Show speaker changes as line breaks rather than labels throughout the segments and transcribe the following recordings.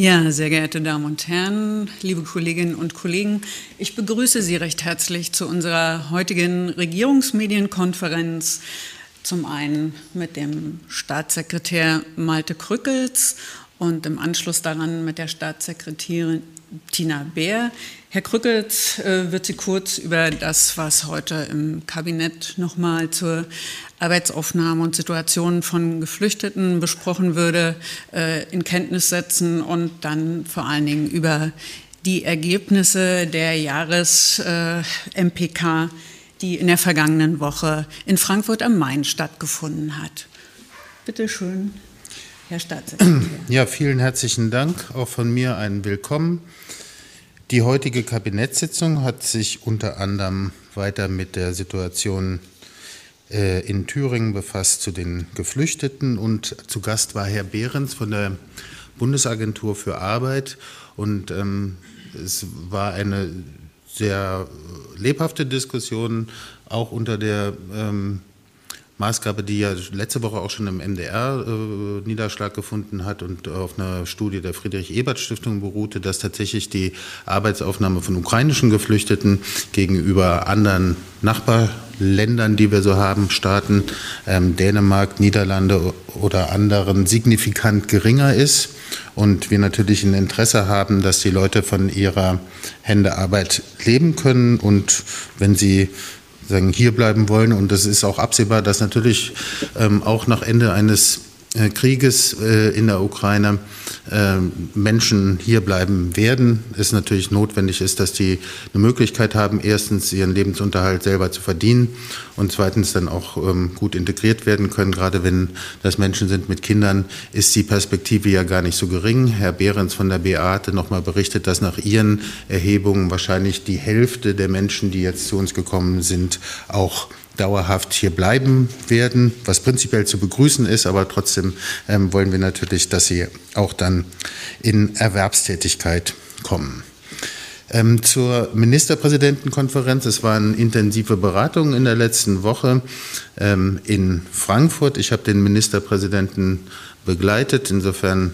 Ja, sehr geehrte Damen und Herren, liebe Kolleginnen und Kollegen, ich begrüße Sie recht herzlich zu unserer heutigen Regierungsmedienkonferenz. Zum einen mit dem Staatssekretär Malte Krückels und im Anschluss daran mit der Staatssekretärin Tina Bär. Herr Krückels äh, wird Sie kurz über das, was heute im Kabinett nochmal zur Arbeitsaufnahme und Situation von Geflüchteten besprochen würde, äh, in Kenntnis setzen und dann vor allen Dingen über die Ergebnisse der Jahres-MPK, äh, die in der vergangenen Woche in Frankfurt am Main stattgefunden hat. Bitte schön, Herr Staatssekretär.
Ja, vielen herzlichen Dank. Auch von mir ein Willkommen. Die heutige Kabinettssitzung hat sich unter anderem weiter mit der Situation äh, in Thüringen befasst zu den Geflüchteten und zu Gast war Herr Behrens von der Bundesagentur für Arbeit und ähm, es war eine sehr lebhafte Diskussion, auch unter der ähm, Maßgabe, die ja letzte Woche auch schon im MDR äh, Niederschlag gefunden hat und auf einer Studie der Friedrich-Ebert-Stiftung beruhte, dass tatsächlich die Arbeitsaufnahme von ukrainischen Geflüchteten gegenüber anderen Nachbarländern, die wir so haben, Staaten, ähm, Dänemark, Niederlande oder anderen, signifikant geringer ist. Und wir natürlich ein Interesse haben, dass die Leute von ihrer Hände Arbeit leben können. Und wenn sie sagen, hier bleiben wollen. Und es ist auch absehbar, dass natürlich ähm, auch nach Ende eines Krieges äh, in der Ukraine äh, Menschen hier bleiben werden, es natürlich notwendig ist, dass die eine Möglichkeit haben, erstens ihren Lebensunterhalt selber zu verdienen und zweitens dann auch ähm, gut integriert werden können. Gerade wenn das Menschen sind mit Kindern, ist die Perspektive ja gar nicht so gering. Herr Behrens von der BA hatte nochmal berichtet, dass nach ihren Erhebungen wahrscheinlich die Hälfte der Menschen, die jetzt zu uns gekommen sind, auch dauerhaft hier bleiben werden, was prinzipiell zu begrüßen ist, aber trotzdem ähm, wollen wir natürlich, dass sie auch dann in Erwerbstätigkeit kommen. Ähm, zur Ministerpräsidentenkonferenz. Es waren intensive Beratungen in der letzten Woche ähm, in Frankfurt. Ich habe den Ministerpräsidenten begleitet. Insofern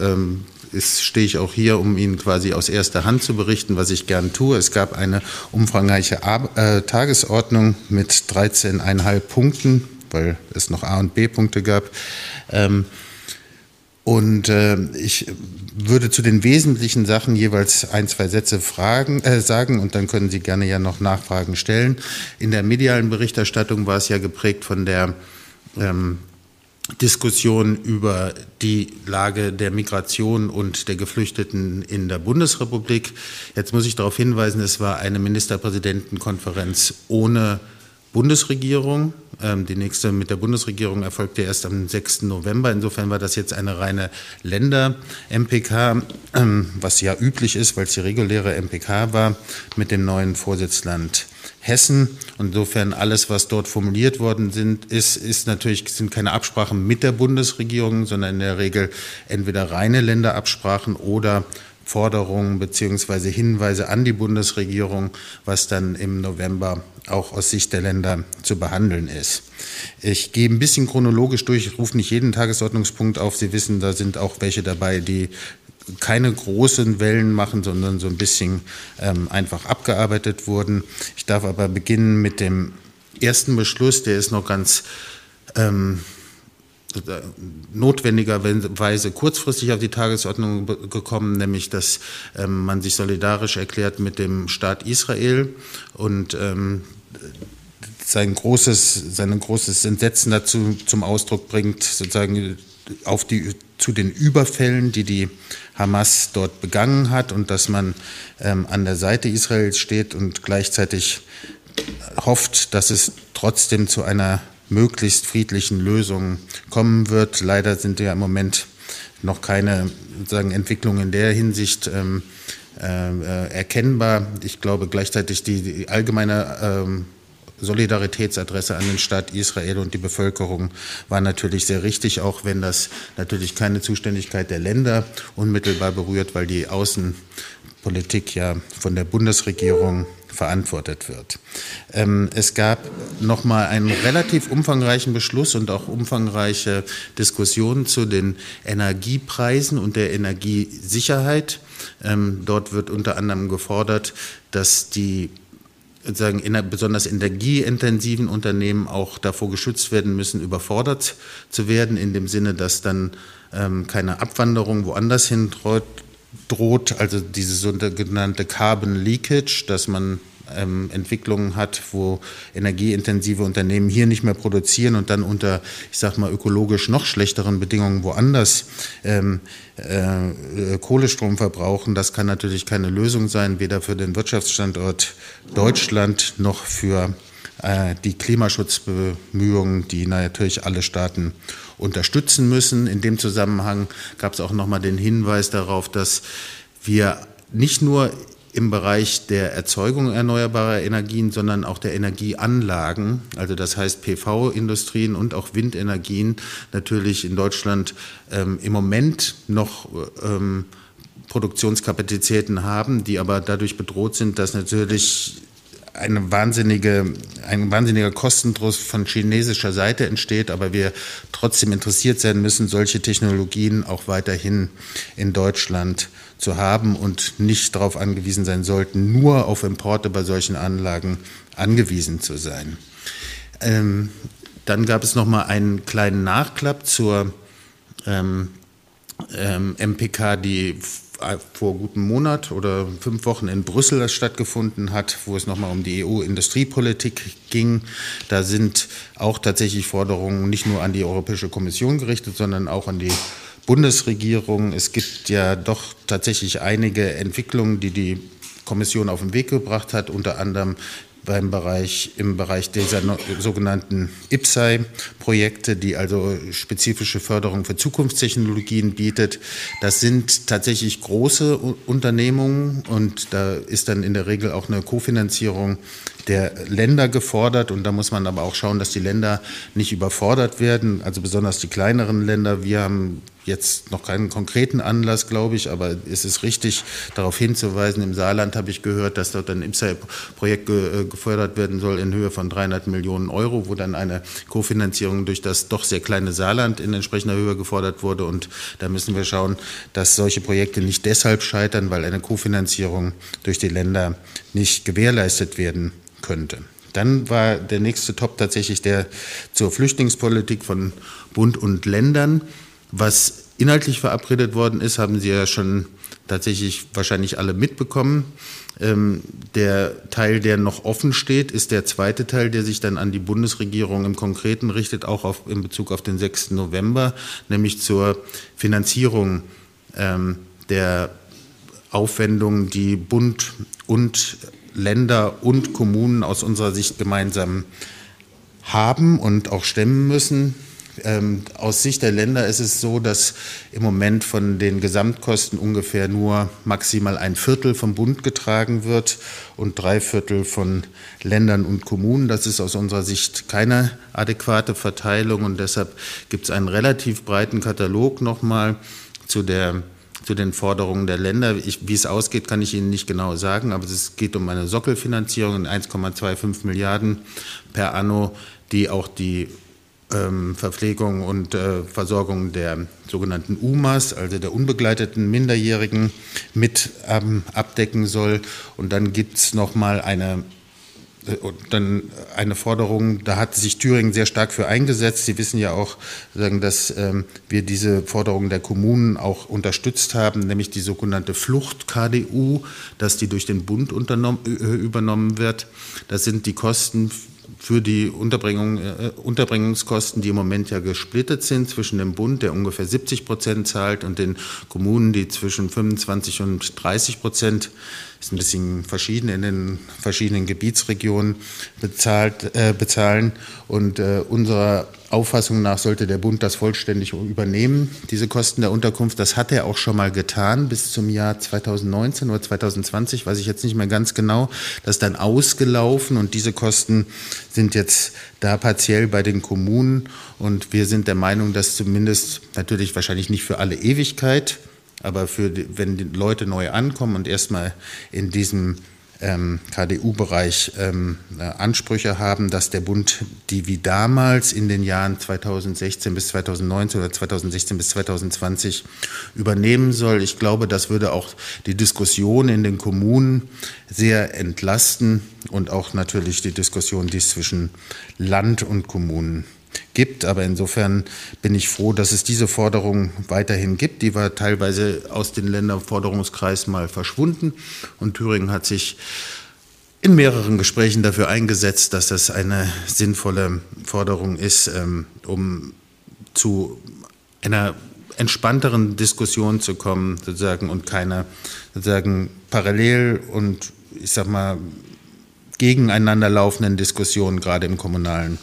ähm, stehe ich auch hier, um Ihnen quasi aus erster Hand zu berichten, was ich gern tue. Es gab eine umfangreiche Ar äh, Tagesordnung mit 13,5 Punkten, weil es noch A- und B-Punkte gab. Ähm, und äh, ich würde zu den wesentlichen Sachen jeweils ein, zwei Sätze fragen, äh, sagen und dann können Sie gerne ja noch Nachfragen stellen. In der medialen Berichterstattung war es ja geprägt von der ähm, Diskussion über die Lage der Migration und der Geflüchteten in der Bundesrepublik. Jetzt muss ich darauf hinweisen, es war eine Ministerpräsidentenkonferenz ohne Bundesregierung. Ähm, die nächste mit der Bundesregierung erfolgte erst am 6. November. Insofern war das jetzt eine reine Länder-MPK, ähm, was ja üblich ist, weil es die reguläre MPK war, mit dem neuen Vorsitzland Hessen. Insofern alles, was dort formuliert worden sind, ist, ist natürlich sind keine Absprachen mit der Bundesregierung, sondern in der Regel entweder reine Länderabsprachen oder Forderungen beziehungsweise Hinweise an die Bundesregierung, was dann im November auch aus Sicht der Länder zu behandeln ist. Ich gehe ein bisschen chronologisch durch, ich rufe nicht jeden Tagesordnungspunkt auf. Sie wissen, da sind auch welche dabei, die keine großen Wellen machen, sondern so ein bisschen ähm, einfach abgearbeitet wurden. Ich darf aber beginnen mit dem ersten Beschluss, der ist noch ganz ähm, notwendigerweise kurzfristig auf die Tagesordnung gekommen, nämlich dass ähm, man sich solidarisch erklärt mit dem Staat Israel und ähm, sein großes, sein großes Entsetzen dazu zum Ausdruck bringt, sozusagen auf die, zu den Überfällen, die die Hamas dort begangen hat und dass man ähm, an der Seite Israels steht und gleichzeitig hofft, dass es trotzdem zu einer möglichst friedlichen Lösung kommen wird. Leider sind ja im Moment noch keine sagen, Entwicklungen in der Hinsicht ähm, äh, erkennbar. Ich glaube gleichzeitig die, die allgemeine ähm, Solidaritätsadresse an den Staat Israel und die Bevölkerung war natürlich sehr richtig, auch wenn das natürlich keine Zuständigkeit der Länder unmittelbar berührt, weil die Außenpolitik ja von der Bundesregierung verantwortet wird. Ähm, es gab noch mal einen relativ umfangreichen Beschluss und auch umfangreiche Diskussionen zu den Energiepreisen und der Energiesicherheit. Ähm, dort wird unter anderem gefordert, dass die sagen, besonders energieintensiven Unternehmen auch davor geschützt werden müssen, überfordert zu werden, in dem Sinne, dass dann ähm, keine Abwanderung woanders hin droht, also diese sogenannte Carbon Leakage, dass man ähm, Entwicklungen hat, wo energieintensive Unternehmen hier nicht mehr produzieren und dann unter, ich sag mal, ökologisch noch schlechteren Bedingungen woanders ähm, äh, Kohlestrom verbrauchen. Das kann natürlich keine Lösung sein, weder für den Wirtschaftsstandort Deutschland noch für äh, die Klimaschutzbemühungen, die natürlich alle Staaten unterstützen müssen. In dem Zusammenhang gab es auch noch mal den Hinweis darauf, dass wir nicht nur im Bereich der Erzeugung erneuerbarer Energien, sondern auch der Energieanlagen, also das heißt PV-Industrien und auch Windenergien, natürlich in Deutschland ähm, im Moment noch ähm, Produktionskapazitäten haben, die aber dadurch bedroht sind, dass natürlich eine wahnsinnige, ein wahnsinniger Kostendruck von chinesischer Seite entsteht, aber wir trotzdem interessiert sein müssen, solche Technologien auch weiterhin in Deutschland zu haben und nicht darauf angewiesen sein sollten, nur auf Importe bei solchen Anlagen angewiesen zu sein. Ähm, dann gab es noch mal einen kleinen Nachklapp zur ähm, ähm, MPK, die vor gutem Monat oder fünf Wochen in Brüssel stattgefunden hat, wo es nochmal um die EU-Industriepolitik ging. Da sind auch tatsächlich Forderungen nicht nur an die Europäische Kommission gerichtet, sondern auch an die Bundesregierung. Es gibt ja doch tatsächlich einige Entwicklungen, die die Kommission auf den Weg gebracht hat, unter anderem beim Bereich, im Bereich dieser sogenannten IPSAI-Projekte, die also spezifische Förderung für Zukunftstechnologien bietet. Das sind tatsächlich große Unternehmungen und da ist dann in der Regel auch eine Kofinanzierung der Länder gefordert und da muss man aber auch schauen, dass die Länder nicht überfordert werden, also besonders die kleineren Länder. Wir haben jetzt noch keinen konkreten Anlass, glaube ich, aber es ist richtig, darauf hinzuweisen. Im Saarland habe ich gehört, dass dort ein IPSA-Projekt äh, gefördert werden soll in Höhe von 300 Millionen Euro, wo dann eine Kofinanzierung durch das doch sehr kleine Saarland in entsprechender Höhe gefordert wurde. Und da müssen wir schauen, dass solche Projekte nicht deshalb scheitern, weil eine Kofinanzierung durch die Länder nicht gewährleistet werden könnte. Dann war der nächste Top tatsächlich der zur Flüchtlingspolitik von Bund und Ländern. Was inhaltlich verabredet worden ist, haben Sie ja schon tatsächlich wahrscheinlich alle mitbekommen. Ähm, der Teil, der noch offen steht, ist der zweite Teil, der sich dann an die Bundesregierung im Konkreten richtet, auch auf, in Bezug auf den 6. November, nämlich zur Finanzierung ähm, der Aufwendungen, die Bund und Länder und Kommunen aus unserer Sicht gemeinsam haben und auch stemmen müssen. Ähm, aus Sicht der Länder ist es so, dass im Moment von den Gesamtkosten ungefähr nur maximal ein Viertel vom Bund getragen wird und drei Viertel von Ländern und Kommunen. Das ist aus unserer Sicht keine adäquate Verteilung und deshalb gibt es einen relativ breiten Katalog nochmal zu der zu den Forderungen der Länder. Ich, wie es ausgeht, kann ich Ihnen nicht genau sagen, aber es geht um eine Sockelfinanzierung in 1,25 Milliarden per anno, die auch die ähm, Verpflegung und äh, Versorgung der sogenannten UMAs, also der unbegleiteten Minderjährigen, mit ähm, abdecken soll. Und dann gibt es noch mal eine und dann eine Forderung, da hat sich Thüringen sehr stark für eingesetzt. Sie wissen ja auch, dass ähm, wir diese Forderung der Kommunen auch unterstützt haben, nämlich die sogenannte Flucht-KDU, dass die durch den Bund äh, übernommen wird. Das sind die Kosten für die Unterbringung, äh, Unterbringungskosten, die im Moment ja gesplittet sind zwischen dem Bund, der ungefähr 70 Prozent zahlt, und den Kommunen, die zwischen 25 und 30 Prozent, ist ein bisschen verschieden in den verschiedenen Gebietsregionen bezahlt, äh, bezahlen. Und äh, unserer Auffassung nach sollte der Bund das vollständig übernehmen, diese Kosten der Unterkunft. Das hat er auch schon mal getan bis zum Jahr 2019 oder 2020, weiß ich jetzt nicht mehr ganz genau. Das ist dann ausgelaufen und diese Kosten sind jetzt da partiell bei den Kommunen. Und wir sind der Meinung, dass zumindest natürlich wahrscheinlich nicht für alle Ewigkeit, aber für die, wenn die Leute neu ankommen und erstmal in diesem ähm, KDU-Bereich ähm, äh, Ansprüche haben, dass der Bund die wie damals in den Jahren 2016 bis 2019 oder 2016 bis 2020 übernehmen soll. Ich glaube, das würde auch die Diskussion in den Kommunen sehr entlasten und auch natürlich die Diskussion, die es zwischen Land und Kommunen gibt. Aber insofern bin ich froh, dass es diese Forderung weiterhin gibt. Die war teilweise aus den Länderforderungskreis mal verschwunden. Und Thüringen hat sich in mehreren Gesprächen dafür eingesetzt, dass das eine sinnvolle Forderung ist, ähm, um zu einer entspannteren Diskussion zu kommen, sozusagen, und keine sozusagen parallel und ich sag mal gegeneinander laufenden Diskussionen, gerade im kommunalen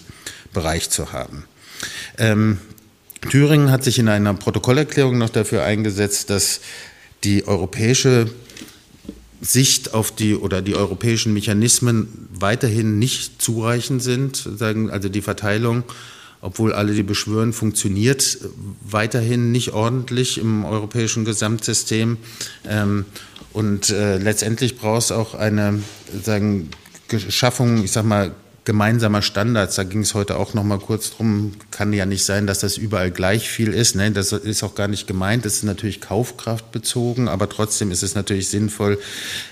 Bereich zu haben. Ähm, Thüringen hat sich in einer Protokollerklärung noch dafür eingesetzt, dass die europäische Sicht auf die oder die europäischen Mechanismen weiterhin nicht zureichend sind, also die Verteilung, obwohl alle die beschwören, funktioniert weiterhin nicht ordentlich im europäischen Gesamtsystem. Ähm, und äh, letztendlich braucht es auch eine sagen, Schaffung, ich sag mal, gemeinsamer Standards, da ging es heute auch noch mal kurz drum, kann ja nicht sein, dass das überall gleich viel ist. Ne? Das ist auch gar nicht gemeint. Das ist natürlich kaufkraftbezogen, aber trotzdem ist es natürlich sinnvoll,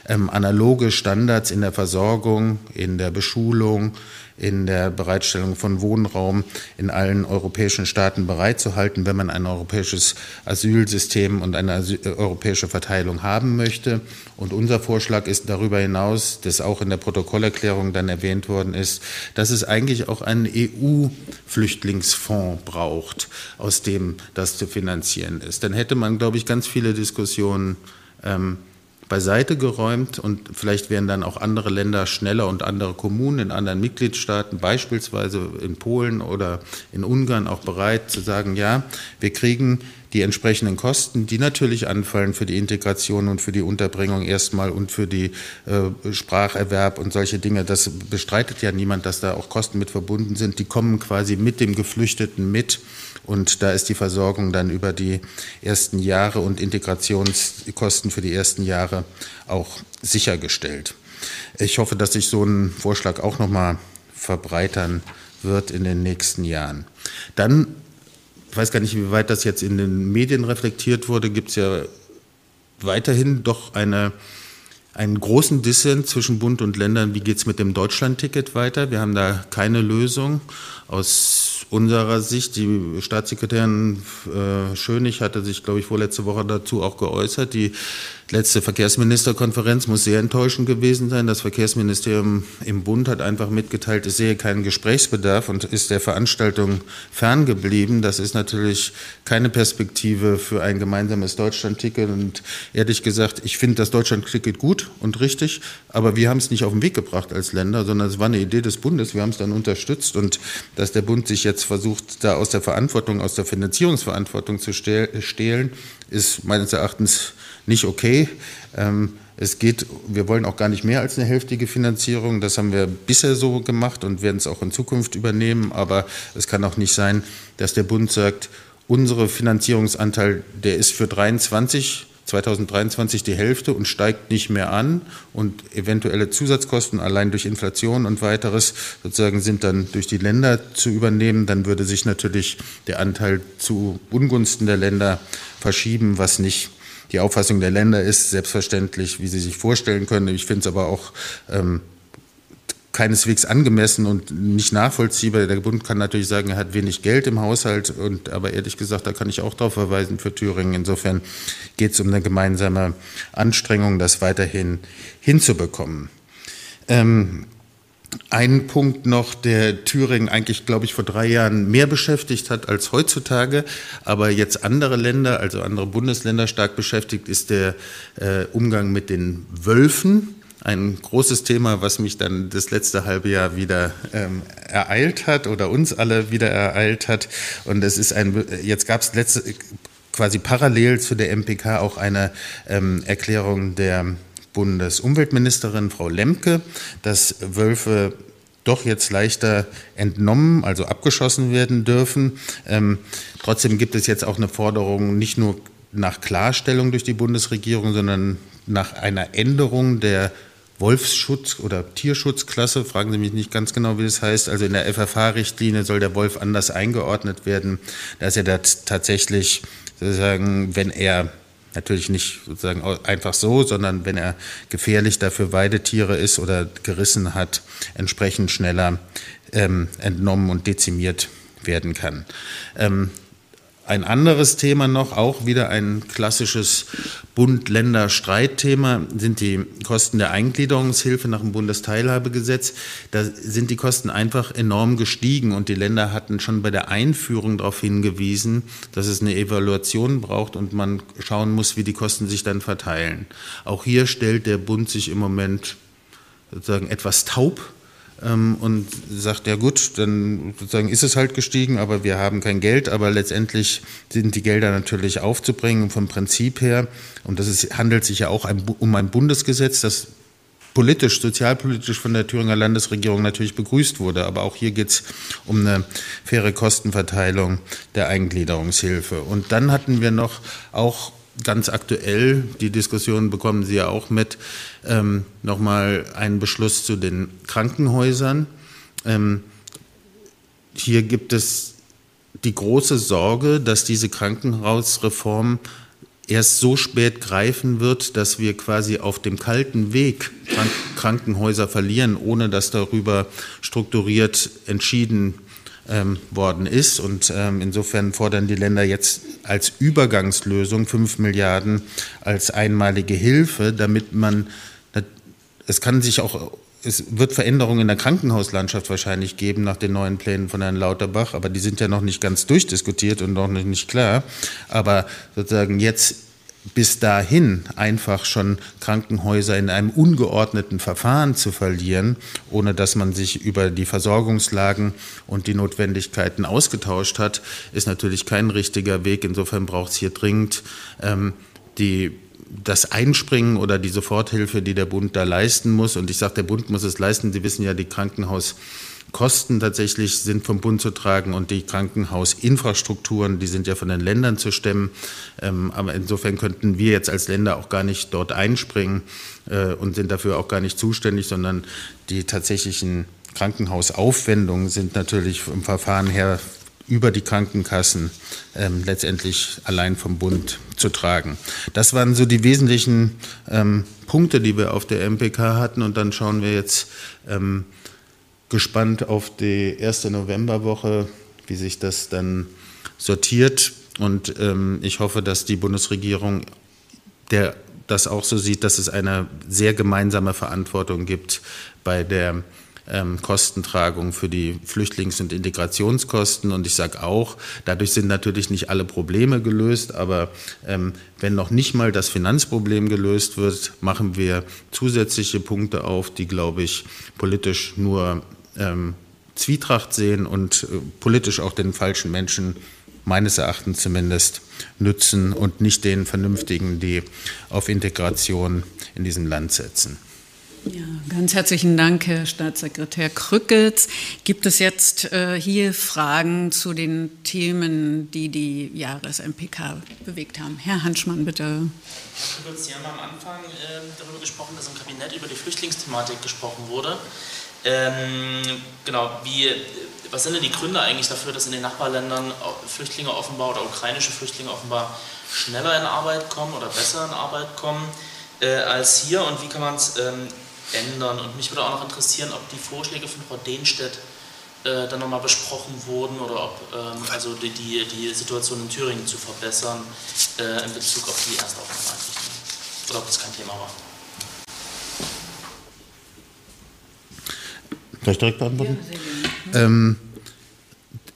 ähm, analoge Standards in der Versorgung, in der Beschulung, in der Bereitstellung von Wohnraum in allen europäischen Staaten bereitzuhalten, wenn man ein europäisches Asylsystem und eine Asyl äh, europäische Verteilung haben möchte. Und unser Vorschlag ist darüber hinaus, das auch in der Protokollerklärung dann erwähnt worden ist, dass es eigentlich auch einen EU-Flüchtlingsfonds braucht, aus dem das zu finanzieren ist. Dann hätte man, glaube ich, ganz viele Diskussionen ähm, beiseite geräumt und vielleicht wären dann auch andere Länder schneller und andere Kommunen in anderen Mitgliedstaaten, beispielsweise in Polen oder in Ungarn, auch bereit zu sagen, ja, wir kriegen die entsprechenden Kosten, die natürlich anfallen für die Integration und für die Unterbringung erstmal und für die äh, Spracherwerb und solche Dinge. Das bestreitet ja niemand, dass da auch Kosten mit verbunden sind. Die kommen quasi mit dem Geflüchteten mit. Und da ist die Versorgung dann über die ersten Jahre und Integrationskosten für die ersten Jahre auch sichergestellt. Ich hoffe, dass sich so ein Vorschlag auch noch mal verbreitern wird in den nächsten Jahren. Dann ich weiß gar nicht, wie weit das jetzt in den Medien reflektiert wurde, gibt es ja weiterhin doch eine, einen großen Dissens zwischen Bund und Ländern. Wie geht es mit dem Deutschland-Ticket weiter? Wir haben da keine Lösung. Aus unserer Sicht, die Staatssekretärin äh, Schönig hatte sich, glaube ich, vorletzte Woche dazu auch geäußert. Die letzte Verkehrsministerkonferenz muss sehr enttäuschend gewesen sein. Das Verkehrsministerium im Bund hat einfach mitgeteilt, es sehe keinen Gesprächsbedarf und ist der Veranstaltung ferngeblieben. Das ist natürlich keine Perspektive für ein gemeinsames Deutschland-Ticket. Und ehrlich gesagt, ich finde das Deutschland-Ticket gut und richtig, aber wir haben es nicht auf den Weg gebracht als Länder, sondern es war eine Idee des Bundes. Wir haben es dann unterstützt und dass der Bund sich jetzt versucht, da aus der Verantwortung, aus der Finanzierungsverantwortung zu stehlen, ist meines Erachtens nicht okay. Ähm, es geht, wir wollen auch gar nicht mehr als eine hälftige Finanzierung. Das haben wir bisher so gemacht und werden es auch in Zukunft übernehmen. Aber es kann auch nicht sein, dass der Bund sagt, unsere Finanzierungsanteil, der ist für 23 2023 die Hälfte und steigt nicht mehr an. Und eventuelle Zusatzkosten allein durch Inflation und weiteres sozusagen sind dann durch die Länder zu übernehmen, dann würde sich natürlich der Anteil zu Ungunsten der Länder verschieben, was nicht die Auffassung der Länder ist, selbstverständlich, wie Sie sich vorstellen können. Ich finde es aber auch ähm, keineswegs angemessen und nicht nachvollziehbar. Der Bund kann natürlich sagen, er hat wenig Geld im Haushalt, und, aber ehrlich gesagt, da kann ich auch darauf verweisen für Thüringen. Insofern geht es um eine gemeinsame Anstrengung, das weiterhin hinzubekommen. Ähm, ein Punkt noch, der Thüringen eigentlich, glaube ich, vor drei Jahren mehr beschäftigt hat als heutzutage, aber jetzt andere Länder, also andere Bundesländer stark beschäftigt, ist der äh, Umgang mit den Wölfen ein großes Thema, was mich dann das letzte halbe Jahr wieder ähm, ereilt hat oder uns alle wieder ereilt hat. Und es ist ein, jetzt gab es letzte, quasi parallel zu der MPK auch eine ähm, Erklärung der Bundesumweltministerin Frau Lemke, dass Wölfe doch jetzt leichter entnommen, also abgeschossen werden dürfen. Ähm, trotzdem gibt es jetzt auch eine Forderung, nicht nur nach Klarstellung durch die Bundesregierung, sondern nach einer Änderung der Wolfsschutz- oder Tierschutzklasse, fragen Sie mich nicht ganz genau, wie das heißt. Also in der FFH-Richtlinie soll der Wolf anders eingeordnet werden, dass er das tatsächlich sozusagen, wenn er natürlich nicht sozusagen einfach so, sondern wenn er gefährlich dafür Weidetiere ist oder gerissen hat, entsprechend schneller ähm, entnommen und dezimiert werden kann. Ähm, ein anderes Thema noch, auch wieder ein klassisches Bund-Länder-Streitthema, sind die Kosten der Eingliederungshilfe nach dem Bundesteilhabegesetz. Da sind die Kosten einfach enorm gestiegen und die Länder hatten schon bei der Einführung darauf hingewiesen, dass es eine Evaluation braucht und man schauen muss, wie die Kosten sich dann verteilen. Auch hier stellt der Bund sich im Moment sozusagen etwas taub ähm, und sagt, ja gut, dann sozusagen ist es halt gestiegen, aber wir haben kein Geld, aber letztendlich sind die Gelder natürlich aufzubringen vom Prinzip her. Und das ist, handelt sich ja auch um ein Bundesgesetz, das politisch, sozialpolitisch von der Thüringer Landesregierung natürlich begrüßt wurde. Aber auch hier geht es um eine faire Kostenverteilung der Eingliederungshilfe. Und dann hatten wir noch auch ganz aktuell, die Diskussion bekommen Sie ja auch mit, ähm, nochmal einen Beschluss zu den Krankenhäusern. Ähm, hier gibt es die große Sorge, dass diese Krankenhausreform erst so spät greifen wird, dass wir quasi auf dem kalten Weg Krankenhäuser verlieren, ohne dass darüber strukturiert entschieden ähm, worden ist. Und ähm, insofern fordern die Länder jetzt als Übergangslösung 5 Milliarden als einmalige Hilfe, damit man, es kann sich auch es wird Veränderungen in der Krankenhauslandschaft wahrscheinlich geben nach den neuen Plänen von Herrn Lauterbach, aber die sind ja noch nicht ganz durchdiskutiert und noch nicht klar. Aber sozusagen jetzt bis dahin einfach schon Krankenhäuser in einem ungeordneten Verfahren zu verlieren, ohne dass man sich über die Versorgungslagen und die Notwendigkeiten ausgetauscht hat, ist natürlich kein richtiger Weg. Insofern braucht es hier dringend ähm, die das Einspringen oder die Soforthilfe, die der Bund da leisten muss. Und ich sage, der Bund muss es leisten. Sie wissen ja, die Krankenhaus Kosten tatsächlich sind vom Bund zu tragen und die Krankenhausinfrastrukturen, die sind ja von den Ländern zu stemmen. Ähm, aber insofern könnten wir jetzt als Länder auch gar nicht dort einspringen äh, und sind dafür auch gar nicht zuständig, sondern die tatsächlichen Krankenhausaufwendungen sind natürlich vom Verfahren her über die Krankenkassen ähm, letztendlich allein vom Bund zu tragen. Das waren so die wesentlichen ähm, Punkte, die wir auf der MPK hatten. Und dann schauen wir jetzt ähm, gespannt auf die erste Novemberwoche, wie sich das dann sortiert. Und ähm, ich hoffe, dass die Bundesregierung der, das auch so sieht, dass es eine sehr gemeinsame Verantwortung gibt bei der ähm, Kostentragung für die Flüchtlings- und Integrationskosten. Und ich sage auch, dadurch sind natürlich nicht alle Probleme gelöst, aber ähm, wenn noch nicht mal das Finanzproblem gelöst wird, machen wir zusätzliche Punkte auf, die, glaube ich, politisch nur ähm, Zwietracht sehen und äh, politisch auch den falschen Menschen meines Erachtens zumindest nützen und nicht den Vernünftigen, die auf Integration in diesem Land setzen.
Ja, ganz herzlichen Dank, Herr Staatssekretär Krückels. Gibt es jetzt äh, hier Fragen zu den Themen, die die Jahres-MPK bewegt haben? Herr Hanschmann, bitte.
Herr Krückels, Sie haben am Anfang äh, darüber gesprochen, dass im Kabinett über die Flüchtlingsthematik gesprochen wurde. Ähm, genau, wie, was sind denn die Gründe eigentlich dafür, dass in den Nachbarländern Flüchtlinge offenbar oder ukrainische Flüchtlinge offenbar schneller in Arbeit kommen oder besser in Arbeit kommen äh, als hier und wie kann man es ähm, ändern? Und mich würde auch noch interessieren, ob die Vorschläge von Frau Dehnstedt äh, dann nochmal besprochen wurden oder ob ähm, also die, die, die, Situation in Thüringen zu verbessern äh, in Bezug auf die Erstaufnahmeeinrichtungen oder ob das kein Thema war.
Soll ich direkt beantworten? Ähm,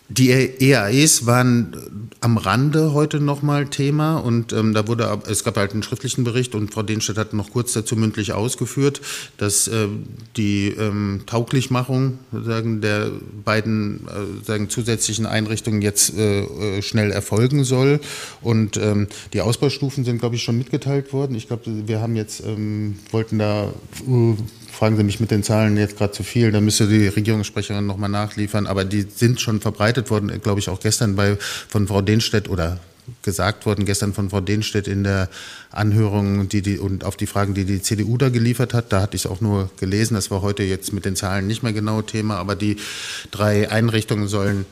die EAEs waren am Rande heute nochmal Thema und ähm, da wurde, es gab halt einen schriftlichen Bericht und Frau Denstedt hat noch kurz dazu mündlich ausgeführt, dass äh, die ähm, Tauglichmachung sozusagen der beiden äh, sagen, zusätzlichen Einrichtungen jetzt äh, äh, schnell erfolgen soll und ähm, die Ausbaustufen sind, glaube ich, schon mitgeteilt worden. Ich glaube, wir haben jetzt, ähm, wollten da uh, fragen Sie mich mit den Zahlen jetzt gerade zu viel, da müsste die Regierungssprecherin nochmal nachliefern, aber die sind schon verbreitet worden, glaube ich, auch gestern bei, von Frau Denstedt oder gesagt worden gestern von Frau Denstedt in der Anhörung die, die, und auf die Fragen, die die CDU da geliefert hat. Da hatte ich es auch nur gelesen. Das war heute jetzt mit den Zahlen nicht mehr genau Thema, aber die drei Einrichtungen sollen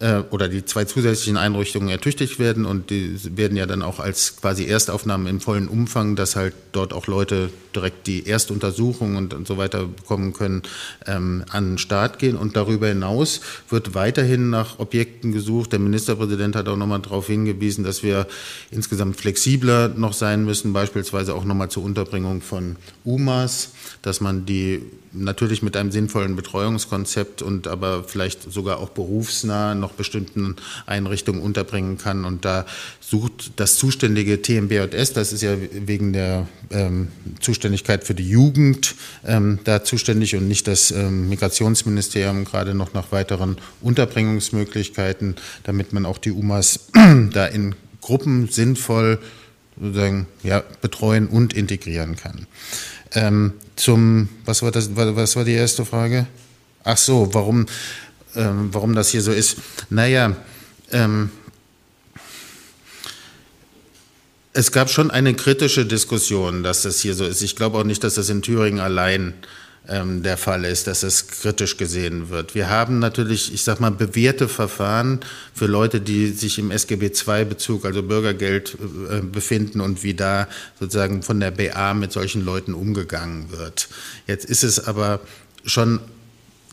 äh, oder die zwei zusätzlichen Einrichtungen ertüchtigt werden und die werden ja dann auch als quasi Erstaufnahmen im vollen Umfang, dass halt dort auch Leute direkt die Erstuntersuchung und, und so weiter bekommen können, ähm, an den Start gehen. Und darüber hinaus wird weiterhin nach Objekten gesucht. Der Ministerpräsident hat auch nochmal darauf hingewiesen, dass wir insgesamt flexibler noch sein müssen, beispielsweise auch nochmal zur Unterbringung von UMAs, dass man die natürlich mit einem sinnvollen Betreuungskonzept und aber vielleicht sogar auch berufsnah noch bestimmten Einrichtungen unterbringen kann. Und da sucht das zuständige TMBJS, das ist ja wegen der ähm, Zuständigkeit für die Jugend ähm, da zuständig und nicht das ähm, Migrationsministerium gerade noch nach weiteren Unterbringungsmöglichkeiten, damit man auch die UMAs da in Gruppen sinnvoll sozusagen, ja, betreuen und integrieren kann. Ähm, zum, was war, das, was war die erste Frage? Ach so, warum, ähm, warum das hier so ist. Naja, ähm, es gab schon eine kritische Diskussion, dass das hier so ist. Ich glaube auch nicht, dass das in Thüringen allein ähm, der Fall ist, dass es kritisch gesehen wird. Wir haben natürlich, ich sage mal, bewährte Verfahren für Leute, die sich im SGB II-Bezug, also Bürgergeld, äh, befinden und wie da sozusagen von der BA mit solchen Leuten umgegangen wird. Jetzt ist es aber schon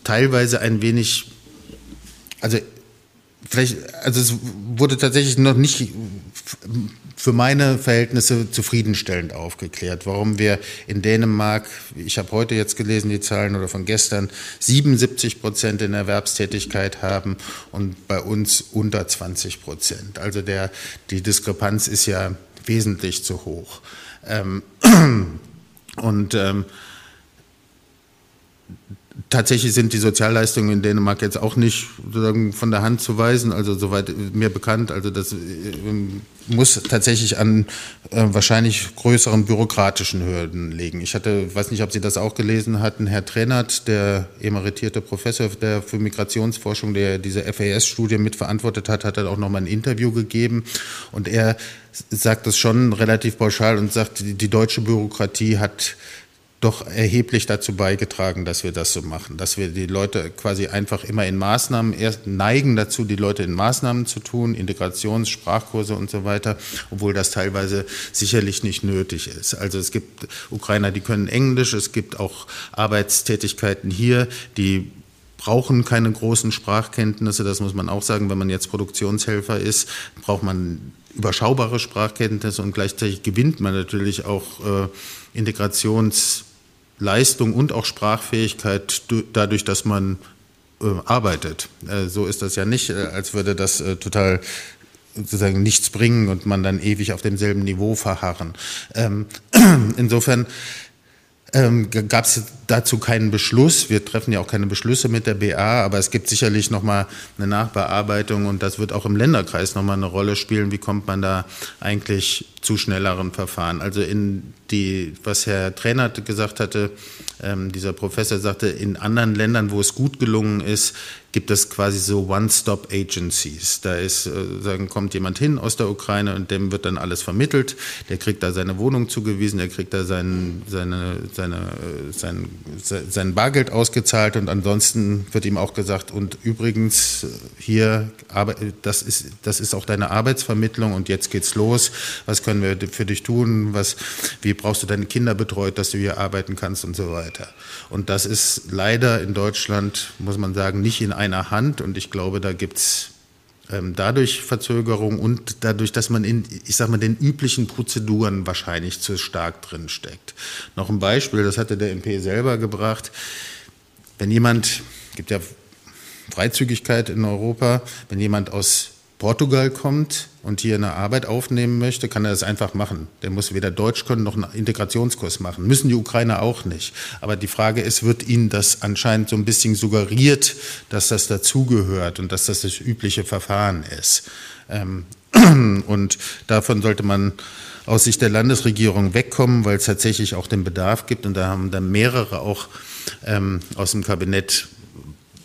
teilweise ein wenig, also vielleicht, also es wurde tatsächlich noch nicht für meine Verhältnisse zufriedenstellend aufgeklärt, warum wir in Dänemark, ich habe heute jetzt gelesen die Zahlen oder von gestern, 77 Prozent in Erwerbstätigkeit haben und bei uns unter 20 Prozent. Also der, die Diskrepanz ist ja wesentlich zu hoch. Ähm, und ähm, Tatsächlich sind die Sozialleistungen in Dänemark jetzt auch nicht von der Hand zu weisen, also soweit mir bekannt. Also das äh, muss tatsächlich an äh, wahrscheinlich größeren bürokratischen Hürden liegen. Ich hatte, weiß nicht, ob Sie das auch gelesen hatten, Herr Trennert, der emeritierte Professor der für Migrationsforschung, der diese FAS-Studie mitverantwortet hat, hat auch nochmal ein Interview gegeben und er sagt das schon relativ pauschal und sagt, die, die deutsche Bürokratie hat doch erheblich dazu beigetragen, dass wir das so machen, dass wir die Leute quasi einfach immer in Maßnahmen erst neigen dazu, die Leute in Maßnahmen zu tun, Integrations-, Sprachkurse und so weiter, obwohl das teilweise sicherlich nicht nötig ist. Also es gibt Ukrainer, die können Englisch, es gibt auch Arbeitstätigkeiten hier, die brauchen keine großen Sprachkenntnisse, das muss man auch sagen, wenn man jetzt Produktionshelfer ist, braucht man überschaubare Sprachkenntnisse und gleichzeitig gewinnt man natürlich auch äh, Integrations- Leistung und auch Sprachfähigkeit dadurch, dass man äh, arbeitet. Äh, so ist das ja nicht, äh, als würde das total sozusagen nichts bringen und man dann ewig auf demselben Niveau verharren. Ähm, insofern ähm, gab es dazu keinen Beschluss. Wir treffen ja auch keine Beschlüsse mit der BA, aber es gibt sicherlich nochmal eine Nachbearbeitung und das wird auch im Länderkreis nochmal eine Rolle spielen. Wie kommt man da eigentlich zu schnelleren Verfahren? Also in die, was Herr Trainer gesagt hatte, ähm, dieser Professor sagte, in anderen Ländern, wo es gut gelungen ist, gibt es quasi so One-Stop-Agencies. Da ist, äh, sagen, kommt jemand hin aus der Ukraine und dem wird dann alles vermittelt. Der kriegt da seine Wohnung zugewiesen, der kriegt da sein, seine, seine, äh, sein, sein Bargeld ausgezahlt und ansonsten wird ihm auch gesagt, und übrigens hier, das ist, das ist auch deine Arbeitsvermittlung und jetzt geht's los. Was können wir für dich tun? Was, wie brauchst du deine Kinder betreut, dass du hier arbeiten kannst und so weiter. Und das ist leider in Deutschland, muss man sagen, nicht in einer Hand und ich glaube, da gibt es ähm, dadurch Verzögerung und dadurch, dass man in, ich sag mal, den üblichen Prozeduren wahrscheinlich zu stark drin steckt. Noch ein Beispiel, das hatte der MP selber gebracht. Wenn jemand, gibt ja Freizügigkeit in Europa, wenn jemand aus Portugal kommt und hier eine Arbeit aufnehmen möchte, kann er das einfach machen. Der muss weder Deutsch können noch einen Integrationskurs machen. Müssen die Ukrainer auch nicht. Aber die Frage ist, wird ihnen das anscheinend so ein bisschen suggeriert, dass das dazugehört und dass das das übliche Verfahren ist. Ähm, und davon sollte man aus Sicht der Landesregierung wegkommen, weil es tatsächlich auch den Bedarf gibt. Und da haben dann mehrere auch ähm, aus dem Kabinett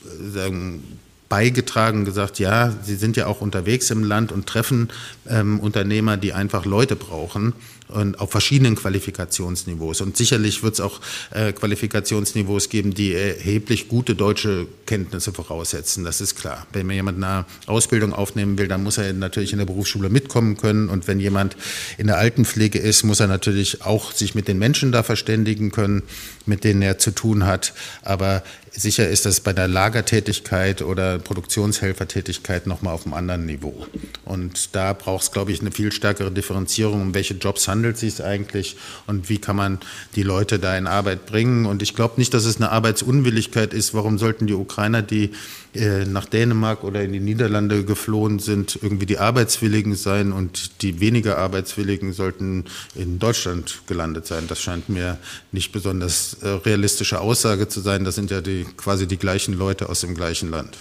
äh, sagen, beigetragen, gesagt, ja, Sie sind ja auch unterwegs im Land und treffen ähm, Unternehmer, die einfach Leute brauchen und auf verschiedenen Qualifikationsniveaus. Und sicherlich wird es auch äh, Qualifikationsniveaus geben, die erheblich gute deutsche Kenntnisse voraussetzen. Das ist klar. Wenn mir jemand eine Ausbildung aufnehmen will, dann muss er natürlich in der Berufsschule mitkommen können. Und wenn jemand in der Altenpflege ist, muss er natürlich auch sich mit den Menschen da verständigen können, mit denen er zu tun hat. Aber sicher ist das bei der Lagertätigkeit oder Produktionshelfertätigkeit nochmal auf einem anderen Niveau. Und da braucht es, glaube ich, eine viel stärkere Differenzierung, um welche Jobs handelt es sich eigentlich und wie kann man die Leute da in Arbeit bringen. Und ich glaube nicht, dass es eine Arbeitsunwilligkeit ist. Warum sollten die Ukrainer, die äh, nach Dänemark oder in die Niederlande geflohen sind, irgendwie die Arbeitswilligen sein und die weniger Arbeitswilligen sollten in Deutschland gelandet sein? Das scheint mir nicht besonders äh, realistische Aussage zu sein. Das sind ja die, quasi die gleichen Leute aus dem gleichen Land.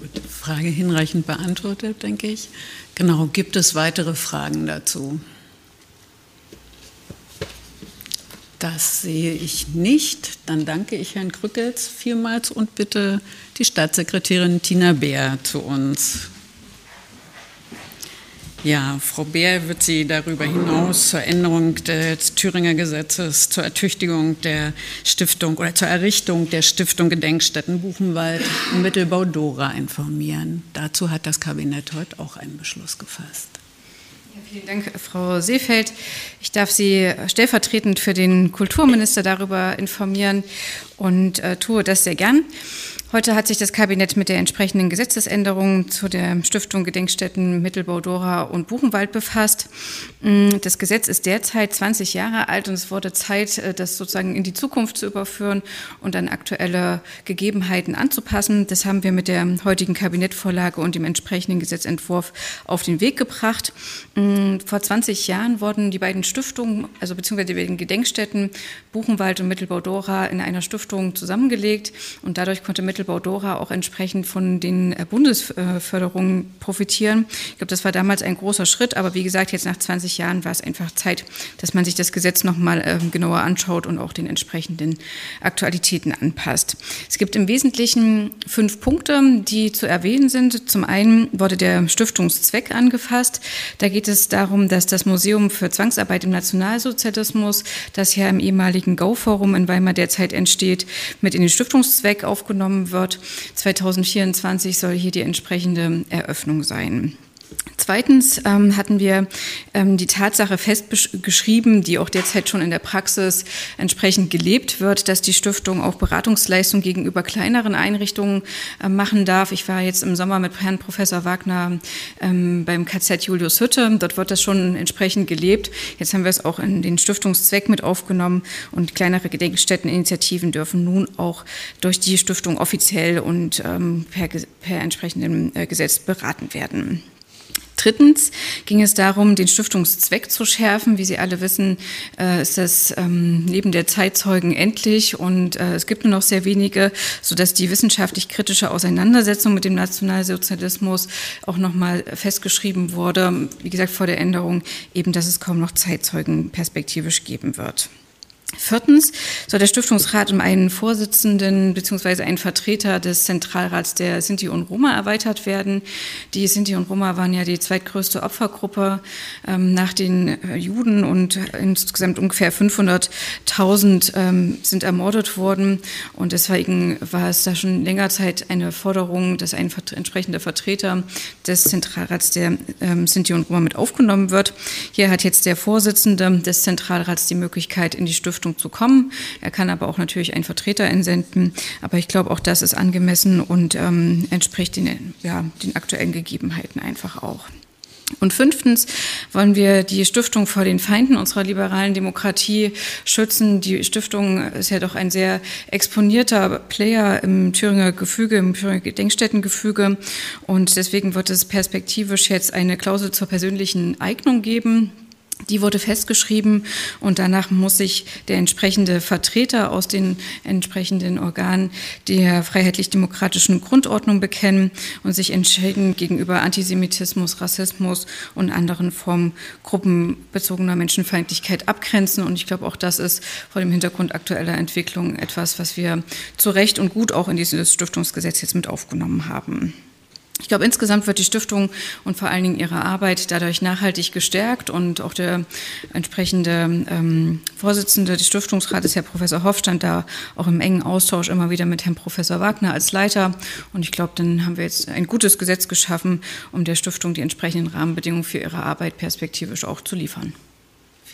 Gut, Frage hinreichend beantwortet, denke ich. Genau, gibt es weitere Fragen dazu? Das sehe ich nicht. Dann danke ich Herrn Krückels vielmals und bitte die Staatssekretärin Tina Beer zu uns. Ja, Frau Beer wird Sie darüber hinaus zur Änderung des Thüringer Gesetzes, zur Ertüchtigung der Stiftung oder zur Errichtung der Stiftung Gedenkstätten Buchenwald und Mittelbau Dora informieren. Dazu hat das Kabinett heute auch einen Beschluss gefasst.
Vielen Dank, Frau Seefeld. Ich darf Sie stellvertretend für den Kulturminister darüber informieren und äh, tue das sehr gern. Heute hat sich das Kabinett mit der entsprechenden Gesetzesänderung zu der Stiftung Gedenkstätten Mittelbau Dora und Buchenwald befasst. Mm, das Gesetz ist derzeit 20 Jahre alt und es wurde Zeit, äh, das sozusagen in die Zukunft zu überführen und an aktuelle Gegebenheiten anzupassen. Das haben wir mit der heutigen Kabinettvorlage und dem entsprechenden Gesetzentwurf auf den Weg gebracht. Mm, vor 20 Jahren wurden die beiden Stiftungen, also beziehungsweise die beiden Gedenkstätten Buchenwald und Mittelbau Dora in einer Stiftung zusammengelegt und dadurch konnte Mittelbau Mittelbau-Dora auch entsprechend von den äh, Bundesförderungen profitieren. Ich glaube, das war damals ein großer Schritt, aber wie gesagt, jetzt nach 20 Jahren war es einfach Zeit, dass man sich das Gesetz nochmal ähm, genauer anschaut und auch den entsprechenden Aktualitäten anpasst. Es gibt im Wesentlichen fünf Punkte, die zu erwähnen sind. Zum einen wurde der Stiftungszweck angefasst. Da geht es darum, dass das Museum für Zwangsarbeit im Nationalsozialismus, das ja im ehemaligen Gau-Forum in Weimar derzeit entsteht, mit in den Stiftungszweck aufgenommen wird. 2024 soll hier die entsprechende Eröffnung sein. Zweitens ähm, hatten wir ähm, die Tatsache festgeschrieben, die auch derzeit schon in der Praxis entsprechend gelebt wird, dass die Stiftung auch Beratungsleistungen gegenüber kleineren Einrichtungen äh, machen darf. Ich war jetzt im Sommer mit Herrn Professor Wagner ähm, beim KZ Julius Hütte. Dort wird das schon entsprechend gelebt. Jetzt haben wir es auch in den Stiftungszweck mit aufgenommen und kleinere Gedenkstätteninitiativen dürfen nun auch durch die Stiftung offiziell und ähm, per, per entsprechendem äh, Gesetz beraten werden. Drittens ging es darum, den Stiftungszweck zu schärfen. Wie Sie alle wissen, äh, ist das ähm, neben der Zeitzeugen endlich und äh, es gibt nur noch sehr wenige, sodass die wissenschaftlich kritische Auseinandersetzung mit dem Nationalsozialismus auch nochmal festgeschrieben wurde. Wie gesagt, vor der Änderung eben, dass es kaum noch Zeitzeugen perspektivisch geben wird. Viertens soll der Stiftungsrat um einen Vorsitzenden bzw. einen Vertreter des Zentralrats der Sinti und Roma erweitert werden. Die Sinti und Roma waren ja die zweitgrößte Opfergruppe ähm, nach den äh, Juden und insgesamt ungefähr 500.000 ähm, sind ermordet worden. Und deswegen war es da schon länger Zeit eine Forderung, dass ein entsprechender Vertreter des Zentralrats der ähm, Sinti und Roma mit aufgenommen wird. Hier hat jetzt der Vorsitzende des Zentralrats die Möglichkeit, in die Stiftung Stiftung zu kommen. Er kann aber auch natürlich einen Vertreter entsenden. Aber ich glaube, auch das ist angemessen und ähm, entspricht den, ja, den aktuellen Gegebenheiten einfach auch. Und fünftens wollen wir die Stiftung vor den Feinden unserer liberalen Demokratie schützen. Die Stiftung ist ja doch ein sehr exponierter Player im Thüringer Gefüge, im Thüringer Gedenkstättengefüge. Und deswegen wird es perspektivisch jetzt eine Klausel zur persönlichen Eignung geben die wurde festgeschrieben und danach muss sich der entsprechende Vertreter aus den entsprechenden Organen der freiheitlich-demokratischen Grundordnung bekennen und sich entschieden gegenüber Antisemitismus, Rassismus und anderen Formen gruppenbezogener Menschenfeindlichkeit abgrenzen. Und ich glaube, auch das ist vor dem Hintergrund aktueller Entwicklungen etwas, was wir zu Recht und gut auch in dieses Stiftungsgesetz jetzt mit aufgenommen haben. Ich glaube, insgesamt wird die Stiftung und vor allen Dingen ihre Arbeit dadurch nachhaltig gestärkt und auch der entsprechende ähm, Vorsitzende des Stiftungsrates, Herr Professor Hoff, stand da auch im engen Austausch immer wieder mit Herrn Professor Wagner als Leiter. Und ich glaube, dann haben wir jetzt ein gutes Gesetz geschaffen, um der Stiftung die entsprechenden Rahmenbedingungen für ihre Arbeit perspektivisch auch zu liefern.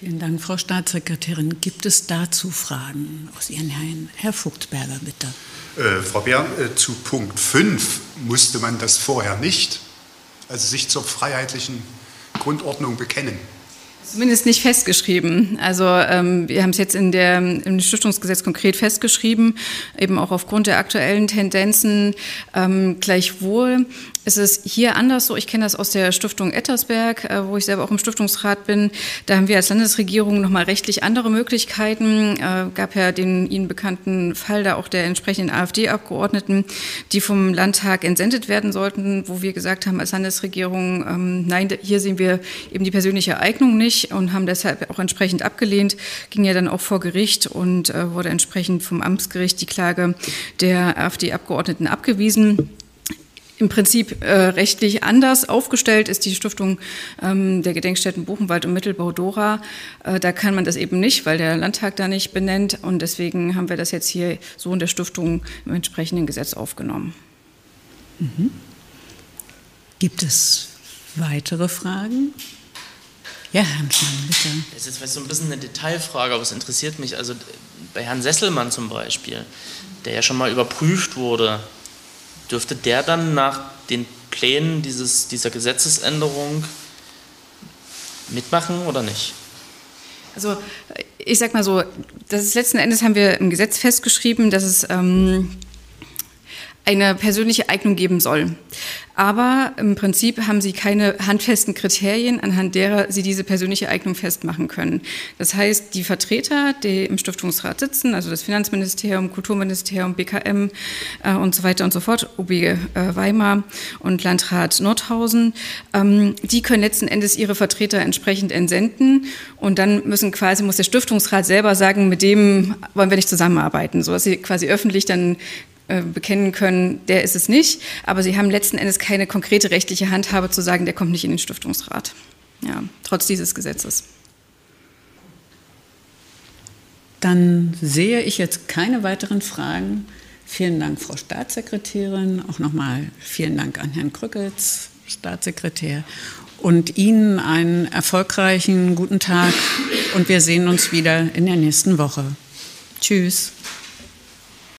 Vielen Dank, Frau Staatssekretärin. Gibt es dazu Fragen aus Ihren Reihen? Herr Vogtberger, bitte.
Äh, Frau Bär, äh, zu Punkt 5 musste man das vorher nicht, also sich zur freiheitlichen Grundordnung bekennen.
Zumindest nicht festgeschrieben. Also ähm, wir haben es jetzt in der, im Stiftungsgesetz konkret festgeschrieben, eben auch aufgrund der aktuellen Tendenzen. Ähm, gleichwohl ist es hier anders so. Ich kenne das aus der Stiftung Ettersberg, äh, wo ich selber auch im Stiftungsrat bin. Da haben wir als Landesregierung nochmal rechtlich andere Möglichkeiten. Äh, gab ja den Ihnen bekannten Fall da auch der entsprechenden AfD-Abgeordneten, die vom Landtag entsendet werden sollten, wo wir gesagt haben als Landesregierung, ähm, nein, hier sehen wir eben die persönliche Eignung nicht und haben deshalb auch entsprechend abgelehnt. Ging ja dann auch vor Gericht und äh, wurde entsprechend vom Amtsgericht die Klage der AfD-Abgeordneten abgewiesen im Prinzip äh, rechtlich anders aufgestellt ist die Stiftung ähm, der Gedenkstätten Buchenwald und Mittelbau Dora. Äh, da kann man das eben nicht, weil der Landtag da nicht benennt. Und deswegen haben wir das jetzt hier so in der Stiftung im entsprechenden Gesetz aufgenommen.
Mhm. Gibt es weitere Fragen? Ja, Herr Hansmann, bitte.
Das ist jetzt vielleicht so ein bisschen eine Detailfrage, aber es interessiert mich. Also bei Herrn Sesselmann zum Beispiel, der ja schon mal überprüft wurde, dürfte der dann nach den Plänen dieses, dieser Gesetzesänderung mitmachen oder nicht?
Also ich sag mal so, das ist letzten Endes haben wir im Gesetz festgeschrieben, dass es ähm, eine persönliche Eignung geben soll. Aber im Prinzip haben sie keine handfesten Kriterien, anhand derer sie diese persönliche Eignung festmachen können. Das heißt, die Vertreter, die im Stiftungsrat sitzen, also das Finanzministerium, Kulturministerium, BKM äh, und so weiter und so fort, OB äh, Weimar und Landrat Nordhausen, ähm, die können letzten Endes ihre Vertreter entsprechend entsenden und dann müssen quasi, muss der Stiftungsrat selber sagen, mit dem wollen wir nicht zusammenarbeiten, sodass sie quasi öffentlich dann äh, bekennen können, der ist es nicht. Aber sie haben letzten Endes keine konkrete rechtliche Handhabe zu sagen, der kommt nicht in den Stiftungsrat. Ja, trotz dieses Gesetzes.
Dann sehe ich jetzt keine weiteren Fragen. Vielen Dank, Frau Staatssekretärin. Auch nochmal vielen Dank an Herrn Krückels, Staatssekretär. Und Ihnen einen erfolgreichen guten Tag und wir sehen uns wieder in der nächsten Woche. Tschüss.